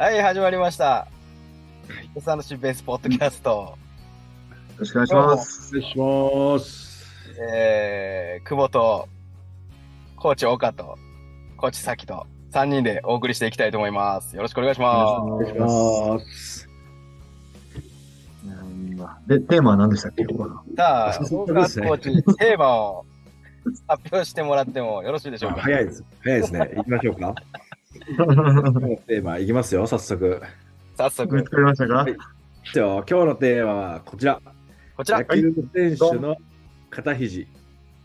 はい、始まりました。ケサのシベースポッドキャスト。よろしくお願いします。お願いします。えー、久保と、コーチ岡と、コーチさきと、3人でお送りしていきたいと思います。よろしくお願いします。お願いします。うんで、テーマは何でしたっけ？ここのさあ、早速岡コーチ、テーマを発表してもらってもよろしいでしょうか？早いです。早いですね。行きましょうか。テーマいきますよ、早速。早速見つ、かりましたか？はいじゃあ今日のテーマはこちら。こちら野。球選手の肩肘、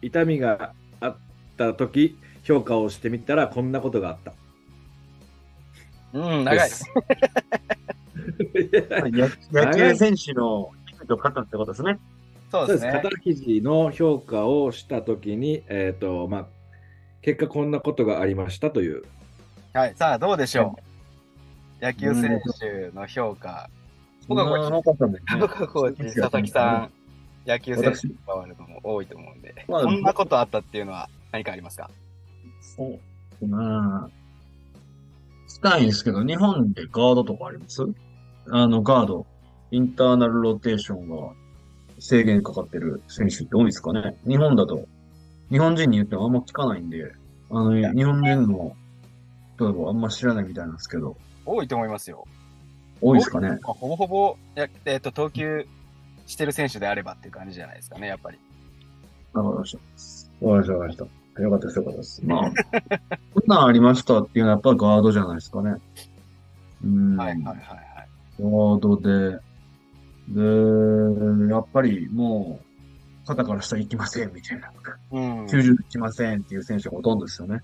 痛みがあった時評価をしてみたらこんなことがあった。うん、長いで。す。野野球選手の肘と肩ってことですね。そうですす肩肘の評価をした時に、えっ、と、まあ、結果こんなことがありましたという。はい、さあ、どうでしょう？野球選手の評価。僕はこれそんなかったんだよね僕はコーチ、佐々木さん、野球選手に関わるのも多いと思うんで、まあこんなことあったっていうのは何かありますか？そうなあしたいんですけど、日本でガードとかあります？あの、ガード、インターナルローテーションが制限かかってる選手って多いですかね？日本だと、日本人に言ってもあんま聞かないんで、あの、日本人の人はあんま知らないみたいなんですけど、多いと思いますよ。多いですかねまあほぼほぼ、やえっと、投球してる選手であればっていう感じじゃないですかね、やっぱり。わかりました。わかりました、わかりました。よかったです、よかったです。まあ、こんなんありましたっていうのはやっぱりガードじゃないですかね。うん。はいはいはいはい。ガードで、で、やっぱりもう、肩から下行きませんみたいな。うん、90行きませんっていう選手がほとんどですよね。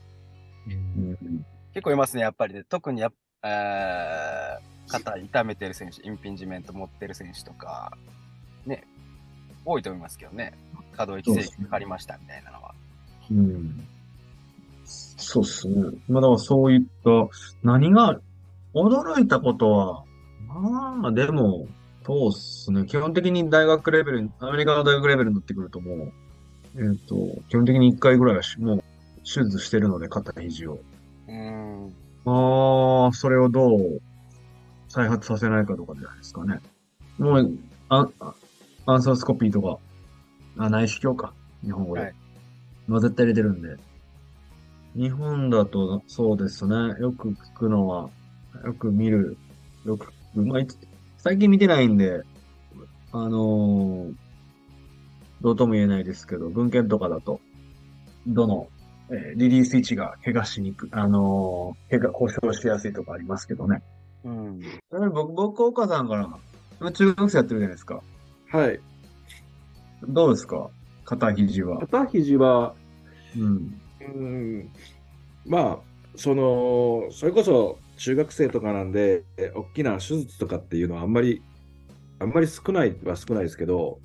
うん。結構いますね、やっぱりね。特にや、えー、肩痛めてる選手、インピンジメント持ってる選手とか、ね、多いと思いますけどね。可動域制限かかりましたみたいなのは。うん。そうっすね。まあだからそういった、何が、驚いたことは、まあでも、そうっすね。基本的に大学レベル、アメリカの大学レベルになってくるともう、えっ、と、基本的に1回ぐらいはもう手術してるので、肩肘を。うん。ああ、それをどう再発させないかとかじゃないですかね。もう、あ、あアンサースコピーとか、あ、内視鏡か。日本語で。はいまあ絶対入れてるんで。日本だと、そうですね。よく聞くのは、よく見る、よく聞く。まあ、最近見てないんで、あのーどうとも言えないですけど、文献とかだと、どの、えーリリース位置が怪我しにくい、あのー怪我、故障しやすいとかありますけどね。うん。僕、僕、岡さんから、今中学生やってるじゃないですか。はい。どうですか？肩肘は。肩肘は、うん。うんまあ、その、それこそ中学生とかなんで、え大きな手術とかっていうのはあんまり、あんまり少ないは少ないですけど、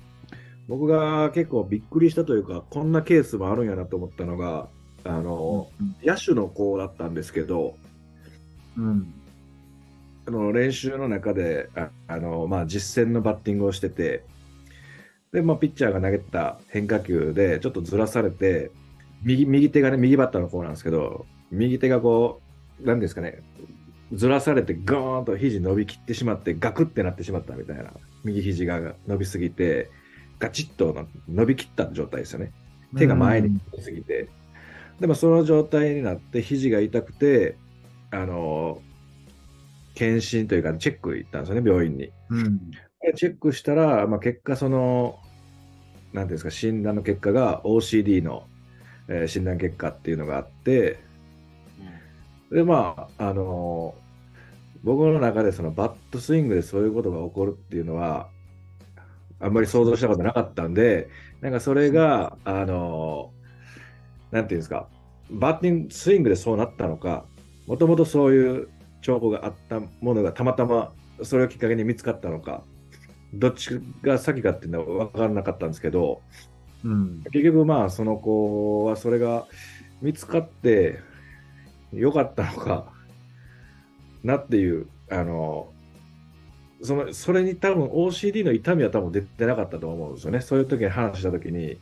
僕が結構びっくりしたというか、こんなケースもあるんやなと思ったのが、あの、野手の子だったんですけど、うん。あの練習の中でああの、まあ、実戦のバッティングをしてて、でまあ、ピッチャーが投げた変化球でちょっとずらされて、右右手がね、右バッターの方なんですけど、右手がこう、なんですかね、ずらされて、ゴーンと肘伸びきってしまって、ガクってなってしまったみたいな、右肘が伸びすぎて、ガチッとな伸びきった状態ですよね。手が前に出すぎて、でもその状態になって肘が痛くてあの検診というかチェック行ったんですよね病院に。うん。でチェックしたら、まあ、結果その何ていうんですか診断の結果が OCD の、えー診断結果っていうのがあってでまああの僕の中でそのバットスイングでそういうことが起こるっていうのはあんまり想像したことなかったんでなんかそれがあのなんていうんですかバッティングスイングでそうなったのかもともとそういう兆候があったものがたまたまそれをきっかけに見つかったのかどっちが先かっていうのは分からなかったんですけどうん。結局まあその子はそれが見つかってよかったのかなっていうあのそのそれに多分 OCD の痛みは多分出てなかったと思うんですよねそういう時に話した時に、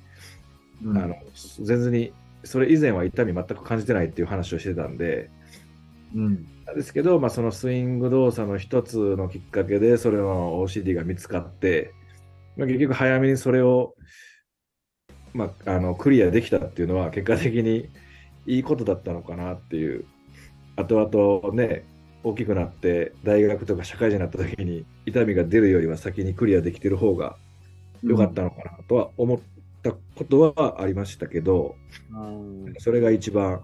うんあの全然にそれ以前は痛み全く感じてないっていう話をしてたんでうん。なんですけど、まあ、そのスイング動作の一つのきっかけで、それの OCD が見つかって、まあ、結局早めにそれを、まあ、あのクリアできたっていうのは、結果的にいいことだったのかなっていう、後々ね、大きくなって、大学とか社会人になった時に、痛みが出るよりは先にクリアできてる方が良かったのかなとは思ったことはありましたけど、うん。それが一番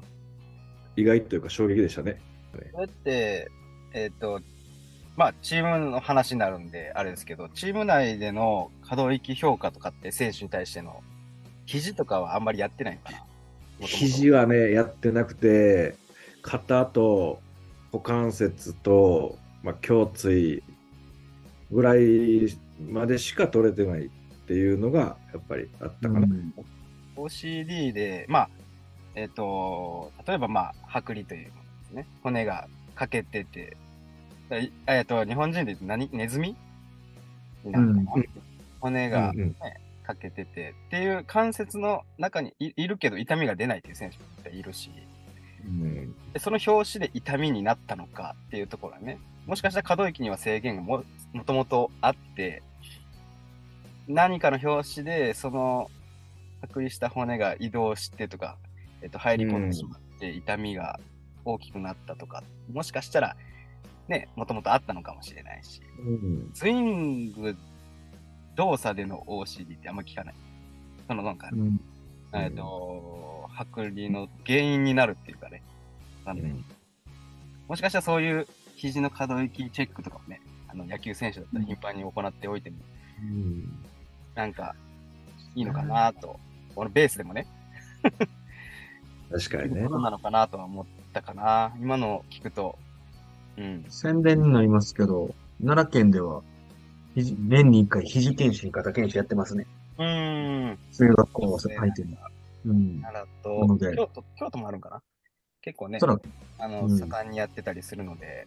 意外というか衝撃でしたね。それって、えっ、と、まあ、チームの話になるんで、あれですけど、チーム内での可動域評価とかって選手に対しての、肘とかはあんまりやってないのかな？肘はね、やってなくて、肩と股関節と、まあ、胸椎ぐらいまでしか取れてないっていうのが、やっぱりあったかな。OCD で、まあ、えっ、と、例えばまあ、剥離というものですね。骨が欠けてて、ええっ、と、日本人で言うと何ネズミ？になかな、うん。骨がうんうん。欠けてて、っていう関節の中にいいるけど痛みが出ないっていう選手っているし、うん。でその表紙で痛みになったのかっていうところはね、もしかしたら可動域には制限がももともとあって、何かの表紙でその剥離した骨が移動してとか、えっと、入り込んでしまって痛みが大きくなったとか、もしかしたらね、もともとあったのかもしれないし、うん。スイング動作での OCD ってあんま聞かない。そのなんか、うん。えっと、剥離の原因になるっていうかね、あのうん。もしかしたらそういう肘の可動域チェックとかもね、あの野球選手だったら頻繁に行っておいても、うんなんか、いいのかなと、このベースでもね、確かにねこ。となのかなとは思ったかな。今の聞くと、うん。宣伝になりますけど、奈良県では、肘年に一回肘検診、肩検診やってますね。うーん。そういう学校は入ってる。うん。奈良と、京都、京都もあるんかな結構ねそ、ら、あの、うん盛んにやってたりするので、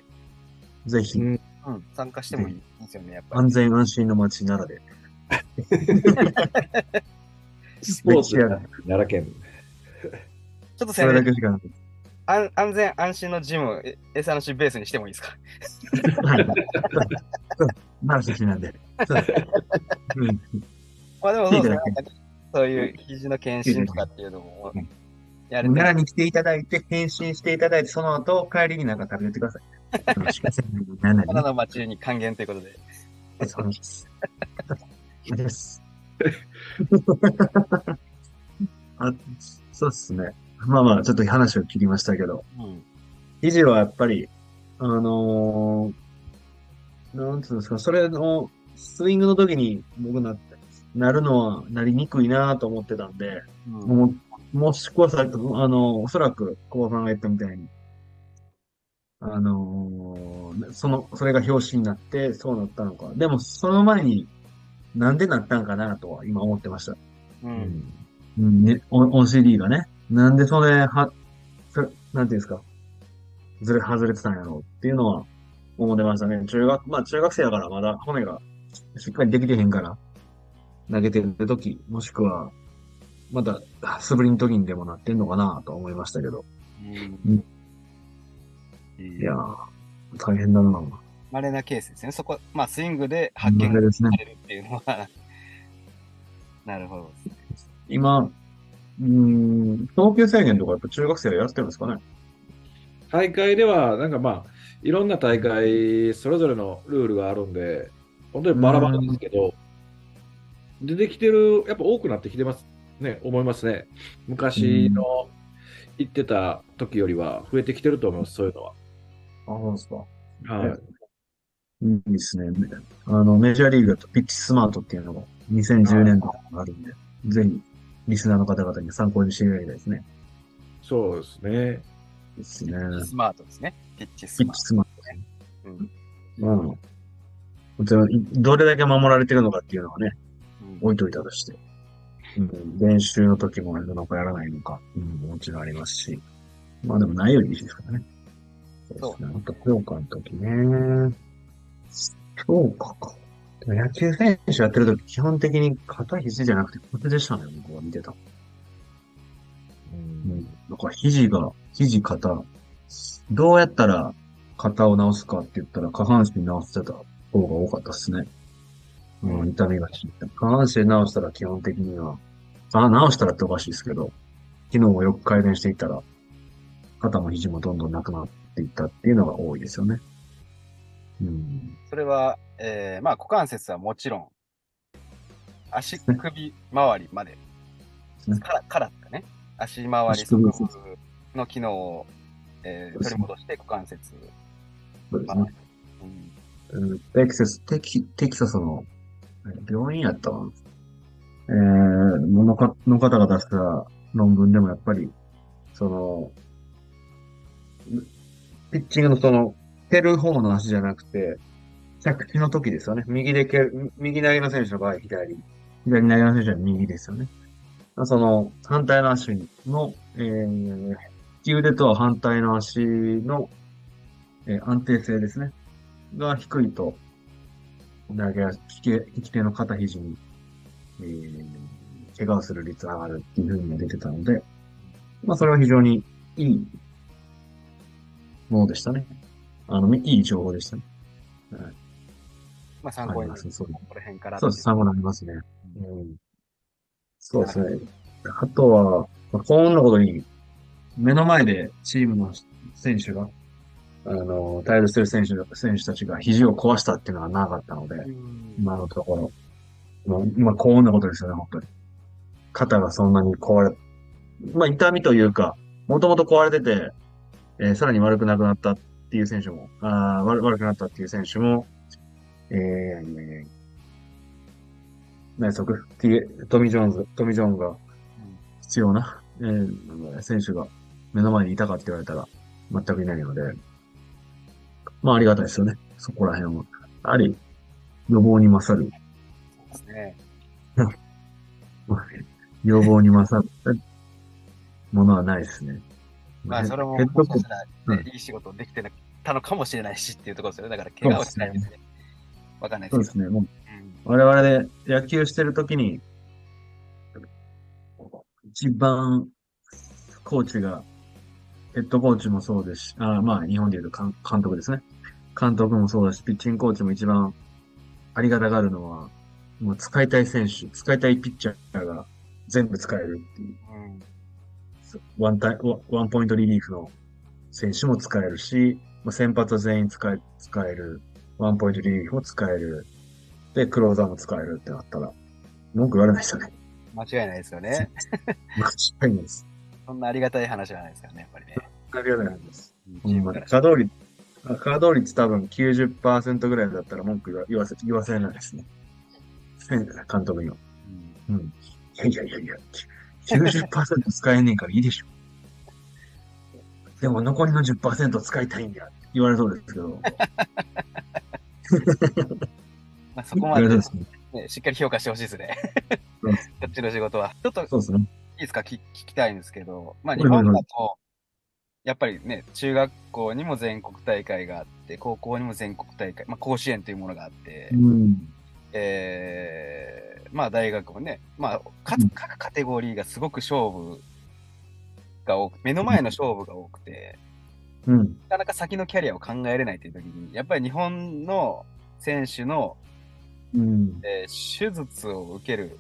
ぜひ、うんうん、参加してもいいですよね、やっぱり。安全安心の街奈良で。スポーツ。奈良県。ちょっとそれだ宣伝けしかなくて。安安全安心のジム、え SNC ベースにしてもいいですか？はい。奈良出身なんで。まあでもそうですねそうい。う肘の検診とかってい。うのもうんやれて奈良に来てい。ただい。て、返信してい。ただい。て、その後、帰りになんか食べてください。奈良の町に還元とい。うことで。そうです。です。あ、そうっすね。まあまあ、ちょっと話を切りましたけど、うん。肘はやっぱり、あのーなんつうんですか、それの、スイングの時に僕な、なるのはなりにくいなと思ってたんで、うんももしくはさ、あの、おそらく、久保さんが言ったみたいに、あのーその、それが表紙になって、そうなったのか。でも、その前に、なんでなったんかなとは今思ってました。う。うんんうん、ね、お OCD がね。なんでそれ、は、それなんていうんですか。ずれ、外れてたんやろうっていうのは思ってましたね。中学、まあ中学生だからまだ骨がしっかりできてへんから、投げてる時、もしくは、また素振りの時にでもなってんのかなとは思いましたけど。うんいやー、大変だな。稀なケースですね。そこ、まあスイングで発見さ。れるっていうのは、なるほど。今、うーん、投球制限とかやっぱ中学生はやってるんですかね大会では、なんかまあ、いろんな大会、それぞれのルールがあるんで、本当にバラバラですけど、出てきてる、やっぱ多くなってきてますね、思いますね。昔の行ってた時よりは増えてきてると思います、そういうのは。あ、そうですか。はい。いいですね。あの、メジャーリーグだとピッチスマートっていうのが2010年度があるんで、ぜひ、リスナーの方々に参考にしていただきたいですね。そうですね。ですね。スマートですね。ピッチスピッマーチスマート。ト。うんうん。もちろん、いどれだけ守られてるのかっていうのはね、うん置いといたとして。うん、練習の時もやるのかやらないのか、うん、もちろんありますし。まあでもないよりいいですからね。そうですね。あと、評価の時ね。評価か。でも野球選手やってる時、基本的に肩肘じゃなくて腰でしたね、僕は見てた。ううんん。だから肘が、肘肩、どうやったら肩を治すかって言ったら下半身治してた方が多かったですね。うん、痛みが引いた。下半身治したら基本的には、あ、治したらっておかしいですけど、機能をよく改善していったら、肩も肘もどんどんなくなっていったっていうのが多いですよね。うん。それは、えー、まあ股関節はもちろん、足首周りまで、ねから、からですかね。足回り足首側の機能を、えー、取り戻して股関節そうですね。うんうんテキサス、テキ、テキサスの、え病院やったわ。えー、のか、の方が出した論文でもやっぱり、その、ピッチングのその、蹴る方の足じゃなくて、着地の時ですよね。右で蹴る、右投げの選手の場合、左。左投げの選手は右ですよね。その、反対の足の、えー、利き腕とは反対の足の、えー安定性ですね。が低いと、投げ足、利き利き手の肩肘に、えー、怪我をする率が上がるっていうふうにも出てたので、まあそれは非常にいいものでしたね。あの、いい情報でしたね。まあ参考になりますそうこの辺から。そうです、参考になりますね。うん。そうですね。あとは、まあ幸運なことに、目の前でチームの選手が、あの、対応してる選手が選手たちが肘を壊したっていうのはなかったので、うん今のところ。まあ、まあ、幸運なことですよね、本当に。肩がそんなに壊れ、まあ、痛みというか、もともと壊れてて、えーさらに悪くなくなったっていう選手も、あー悪悪くなったっていう選手も、えー、内側、トミー・ジョーンズ、トミー・ジョーンが必要な、えー選手が目の前にいたかって言われたら全くいないので、まあありがたいですよね。そこら辺は。やはり、予防に勝る。そうですね。予防に勝るものはないですね。まあそれも、ヘッドコもしかしたら、ねいい仕事できてたのかもしれないしっていうところですよね。だから怪我をしないですね。わかんないでけど。そうですすね。もううん我々で野球してるときに、一番コーチが、ヘッドコーチもそうですし、あまあ日本で言うと監監督ですね。監督もそうだし、ピッチングコーチも一番ありがたがるのは、もう使いたい選手、使いたいピッチャーが全部使えるっていう。うんワンタイワワンポイントリリーフの選手も使えるし、まあ、先発は全員使え、使える。ワンポイントリリーフも使える。で、クローザーも使えるってなったら、文句言われないですよね。間違いないですよね。間違いないです。そんなありがたい話じゃないですからね、やっぱりね。ありがたいです。稼働率、あ稼働率多分90%ぐらいだったら文句言わせ、言わせないですね。監督には。うんうん。いやいやいやいや、90%使えんねんからいいでしょ。でも残りの10%使いたいんだって言われそうですけど。まあそこまで、ね、ですね。しっかり評価してほしいですね。こ っちの仕事は。ちょっといそうですね。いですか？聞聞きたいんですけど、まあ日本だと、やっぱりね、中学校にも全国大会があって、高校にも全国大会、まあ甲子園というものがあって、うん。えー、まあ大学もね、まあ各カテゴリーがすごく勝負が多く、目の前の勝負が多くて、うん。なかなか先のキャリアを考えれないという時に、やっぱり日本の選手の、うん。えー手術を受ける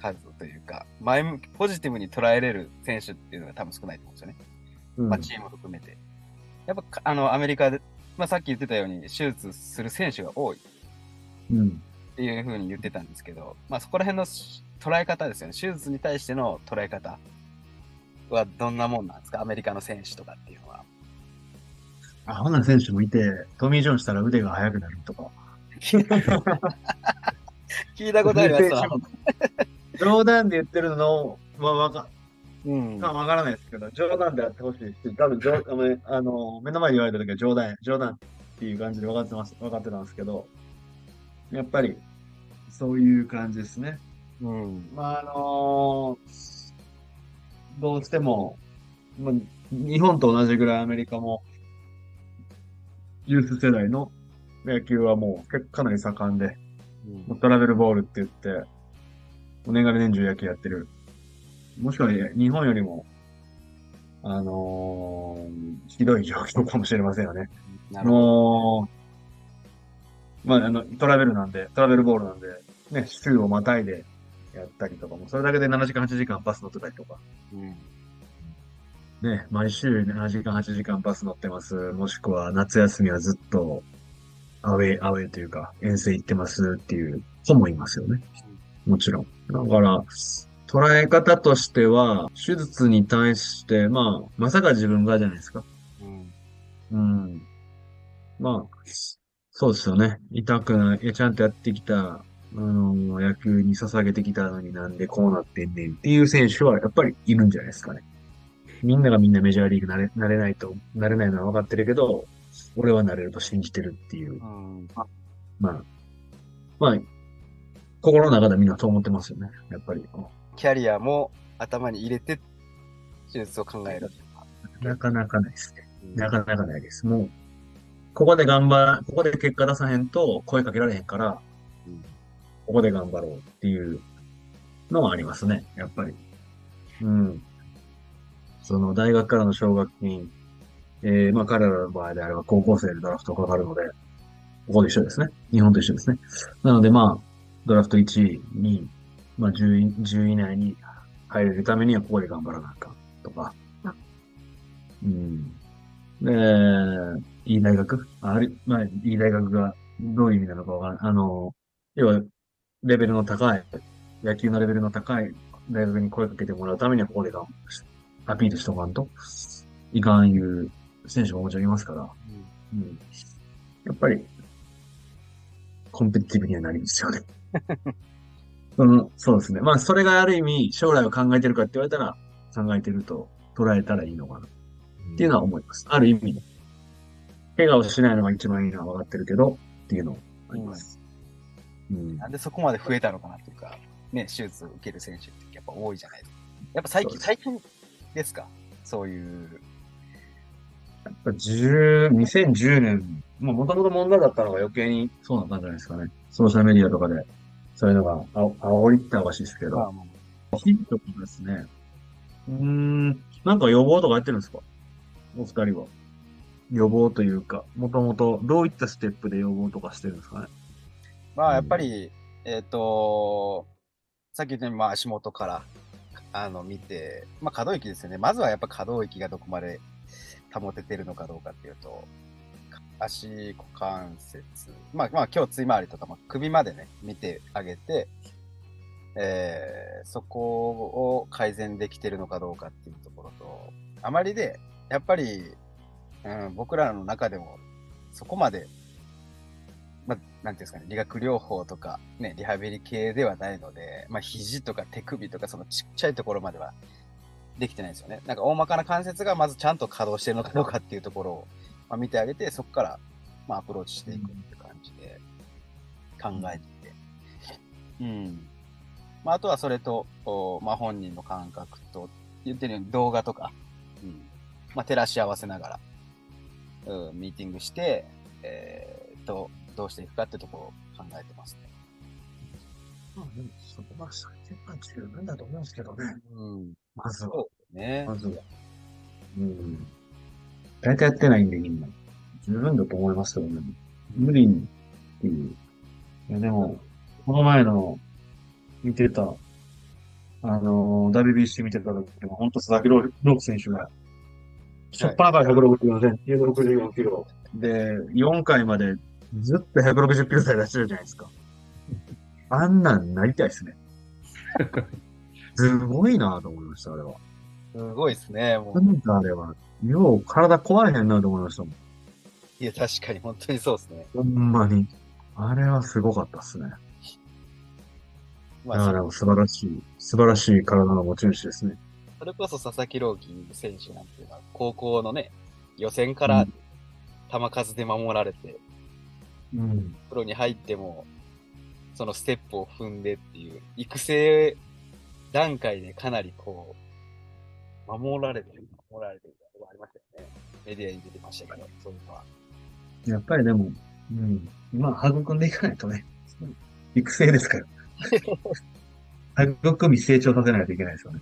数というか、前向き、ポジティブに捉えれる選手っていうのが多分少ないと思うんですよね。うんまあ、チーム含めて。やっぱか、あの、アメリカで、まあ、さっき言ってたように、手術する選手が多いうん。っていうふうに言ってたんですけど、まあ、そこら辺のし捉え方ですよね。手術に対しての捉え方はどんなもんなんですか？アメリカの選手とかっていうのは。アホな選手もいて、トミー・ジョンしたら腕が速くなるとか。聞いたことありますわ。冗談で言ってるのはわか、うん。まあわからないですけど、冗談であってほしいし、多分冗あのあの、目の前で言われた時は冗談、冗談っていう感じで分かってます、分かってたんですけど、やっぱり、そういう感じですね。うん。まあ、あのどうしても、まあ、日本と同じぐらいアメリカも、ユース世代の野球はもう結構かなり盛んで、もうトラベルボールって言って、もう年がら年中野球やってる。もしくは日本よりも、あのーひどい状況かもしれませんよね。もう、まあ、あの、トラベルなんで、トラベルボールなんで、ね、週をまたいでやったりとかも、それだけで7時間、8時間バス乗ってたりとか、うん。ね、毎週7時間、8時間バス乗ってます。もしくは夏休みはずっとアウェイ、アウェイというか遠征行ってますっていう子もいますよね。もちろん。だから、捉え方としては、手術に対して、まあ、まさか自分がじゃないですか。うん。うん。まあ、そうですよね。痛くない、ちゃんとやってきた、あの、野球に捧げてきたのになんでこうなってんねんっていう選手はやっぱりいるんじゃないですかね。みんながみんなメジャーリーグなれ、なれないと、なれないのは分かってるけど、俺はなれると信じてるっていう。うん。まあ、まあ、心の中でみんなそう思ってますよね。やっぱり。キャリアも頭に入れて、手術を考える。なかなかないですね。うんなかなかないです。もう、ここで頑張ら、ここで結果出さへんと声かけられへんから、うんここで頑張ろうっていうのはありますね、やっぱり。うん。その大学からの奨学金、えー、まあ彼らの場合であれば高校生でドラフトかかるので、ここで一緒ですね。日本と一緒ですね。なのでまあ、ドラフト1位に、まあ10位、10位以内に入れるためにはここで頑張らなあかとか。うん。で、いい大学？ある、まあ、いい大学がどういう意味なのかわからない。あの、要は、レベルの高い、野球のレベルの高い大学に声かけてもらうためにはここで頑張アピールしとかんと、いかんいう選手ももちろんいますから、うん。やっぱり、コンペティティブにはなりますよね。うん、そうですね。まあ、それがある意味、将来を考えてるかって言われたら、考えてると捉えたらいいのかな。っていうのは思います。ある意味。怪我をしないのが一番いいのは分かってるけど、っていうのはあります。うん。なんでそこまで増えたのかなっていうか、ね、手術を受ける選手ってやっぱ多いじゃないですか。やっぱ最近、最近ですか？そういう。やっぱ10 2010年、まあもともと問題だったのが余計にそうなったんじゃないですかね。ソーシャルメディアとかで、そういうのが、あ、煽りっておかしいですけど、ヒントですね。うーん、なんか予防とかやってるんですか？お二人は。予防というか、もともとどういったステップで予防とかしてるんですかね？まあやっぱり、えっ、と、さっき言ったようにまあ足元から、あの見て、まあ可動域ですよね。まずはやっぱ可動域がどこまで保ててるのかどうかっていうと、足股関節、まあまあ今日つい回りとか、まあ、首までね、見てあげて、えーそこを改善できてるのかどうかっていうところと、あまりで、やっぱり、うん、僕らの中でも、そこまで、まあ、なんていうんですかね、理学療法とか、ね、リハビリ系ではないので、まあ、肘とか手首とか、そのちっちゃいところまではできてないですよね。なんか大まかな関節がまずちゃんと稼働してるのかどうかっていうところを、まあ、見てあげて、そこから、まあ、アプローチしていくって感じで考えてて。うん。まあ、あとはそれと、おまあ、本人の感覚と、言ってるように動画とか、うん。まあ、照らし合わせながら、うん、ミーティングして、えー、と、どうしていくかってところを考えてますね。まあでも、そこは最低は十分だと思うんですけどね。うん。まずは。そうね。まずは。うん。大体やってないんで、みんな。十分だと思いますけどね。無理にっていう。いや、でも、この前の、見てた、あのー、WBC 見てた時でも、本当佐々木朗希選手が、しょっぱなから164センチ、164キロ。で、4回までずっと160キロ台出してるじゃないですか。あんなんなりたいですね。すごいなと思いました、あれは。すごいですね。もうな。んかあれは、よう体壊れへんなと思いましたもん。いや、確かに本当にそうですね。ほんまに。あれはすごかったっすね。まあ、素晴らしい、素晴らしい体の持ち主ですね。それこそ佐々木朗希選手なんていうのは、高校のね、予選から球数で守られて、うん。プロに入っても、そのステップを踏んでっていう、育成段階でかなりこう、守られてる、守られてるところありましたよね。メディアに出てましたけど、そういうのは。やっぱりでも、うん。まあ、育んでいかないとね。育成ですから。育み成長させないといけないですよね。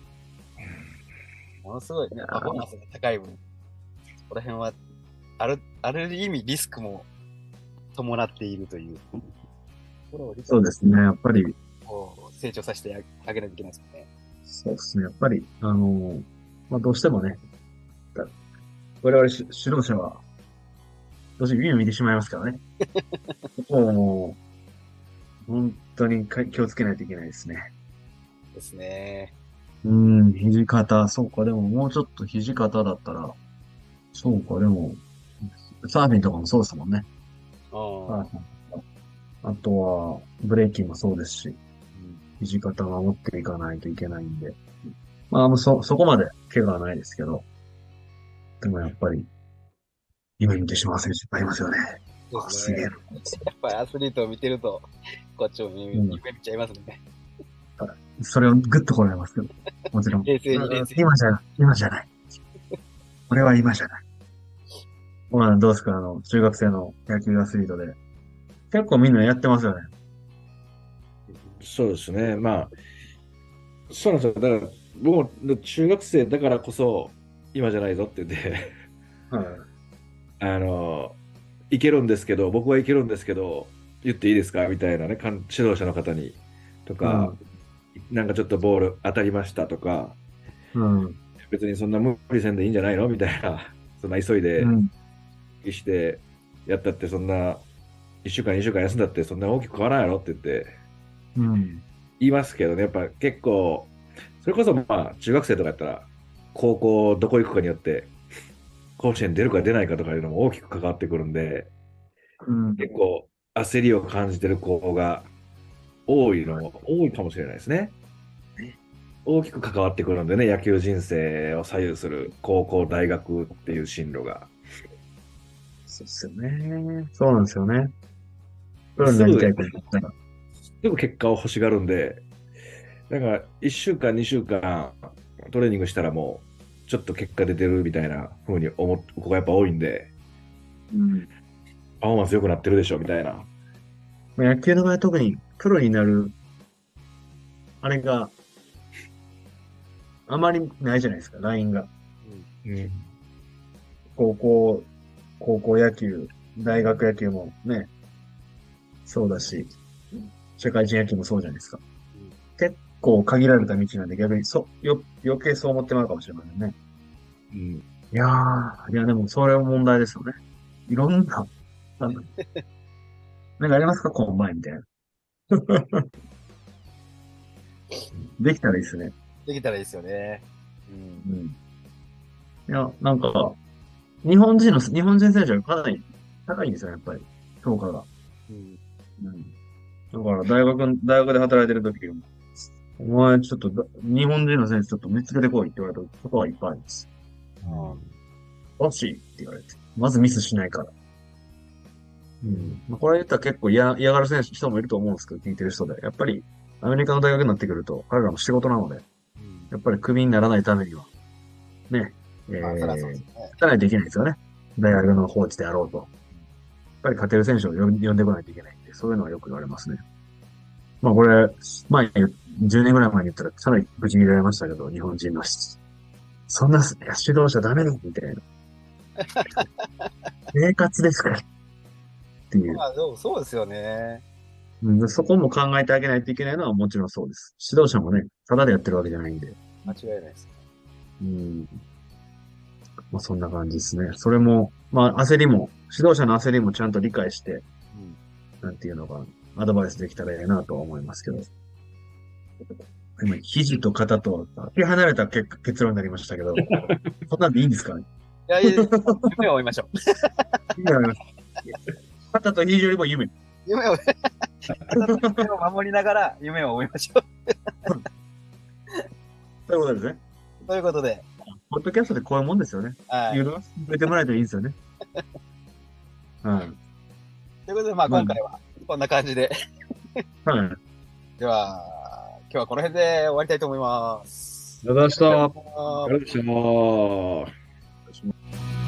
ものすごいね、パフォーマンスが高い分、そこら辺は、ある、ある意味リスクも伴っているという。そうですね。やっぱり、成長させてあげないといけないですよね。そうですね。やっぱり、あの、まあ、どうしてもね、だ我々し指導者は、どうしても夢を見てしまいますからね。もう、本当にか気をつけないといけないですね。ですね。うん、肘肩、そうか、でももうちょっと肘肩だったら、そうか、でも、サーフィンとかもそうですもんね。ああとは、ブレーキもそうですし、うん肘肩守っていかないといけないんで。まあ、もうそ、そこまで怪我はないですけど。でもやっぱり、夢見てしまう選手いっぱいいますよね。あ、すげえな。やっぱりアスリートを見てると、こっちも夢,、うん夢見ちゃいますね。それをグッとこられますけど。もちろん。冷静に冷静に。今じゃ、今じゃない。これは今じゃない。まあ、どうですか？あの、中学生の野球アスリートで。結構みんなやってますよね。そうですね。まあ、そうなんですよ。だから、僕も中学生だからこそ、今じゃないぞって言って、はい。あの、いけるんですけど、僕はいけるんですけど、言っていいですか？みたいなね、指導者の方に、とか、なんかちょっとボール当たりましたとか、うん。別にそんな無理せんでいいんじゃないの？みたいな、そんな急いでうん。してやったって、そんな1週間、2週間休んだって、そんな大きく変わらんやろ？って言ってうん。言いますけどね、やっぱ結構、それこそまあ、中学生とかやったら、高校どこ行くかによって、甲子園出るか出ないかとかいうのも大きく関わってくるんで、うん。結構焦りを感じてる子が多いの、多いかもしれないですね。大きく関わってくるんでね、野球人生を左右する高校、大学っていう進路が。そうっすよね。そうなんですよね。プロになりたいと思ったら。でも結果を欲しがるんで、だから1週間、2週間トレーニングしたらもう、ちょっと結果出てるみたいな風に思う子がやっぱ多いんで、うん。パフォーマンス良くなってるでしょみたいな。野球の場合は特にプロになる、あれが、あまりないじゃないですか、ラインが。うん。高校、高校野球、大学野球もね、そうだし、社会人野球もそうじゃないですか。結構限られた道なんで逆にそ、よ、余計そう思ってまうかもしれませんね。うん。いやー、いやでもそれは問題ですよね。いろんな、なんかなんかありますか？コンバインみたいな。できたらいいですね。できたらいいですよね。うん。うん。いや、なんか、日本人の、日本人選手はかなり高いんですよ、やっぱり。評価が。うん。うん。だから、大学、大学で働いてる時も、お前、ちょっとだ、日本人の選手ちょっと見つけてこいって言われたことはいっぱいあります。欲しいって言われて。まずミスしないから。うん。まあ、これ言ったら結構嫌、嫌がる選手、人もいると思うんですけど、聞いてる人で。やっぱり、アメリカの大学になってくると、彼らも仕事なので、うん。やっぱりクビにならないためには、ね、えまあ、そりゃそうーですね。勝たないですよね。大学のコーチであろうと。やっぱり勝てる選手を呼んでこないといけないんで、そういうのはよく言われますね。まあこれ、前、10年ぐらい前に言ったらかなりぶち切られましたけど、日本人のしそんな指導者ダメだみたいな。生活ですから。っていう。まあ、でもそうですよね。うんそこも考えてあげないといけないのはもちろんそうです。指導者もね、ただでやってるわけじゃないんで。間違いないです。うん。まあそんな感じですね。それも、まあ焦りも、指導者の焦りもちゃんと理解して、うん。なんていうのか、アドバイスできたらいいなとは思いますけど。今、肘と肩と、かけ離れた結果結論になりましたけど、そんなんでいいんですかね？いやいや、夢を追いましょう。肩と肘よりも夢。夢を、夢を守りながら夢を追いましょう。ということですね。ということで、ポッドキャストでこういうもんですよね。はい。言うの触れてもらえたらいいんですよね。はい。ということで、まあ、今回はこんな感じで。はい。では、今日はこの辺で終わりたいと思います。ありがとうございました。ありがとうございました。